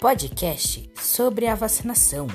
podcast sobre a vacinação.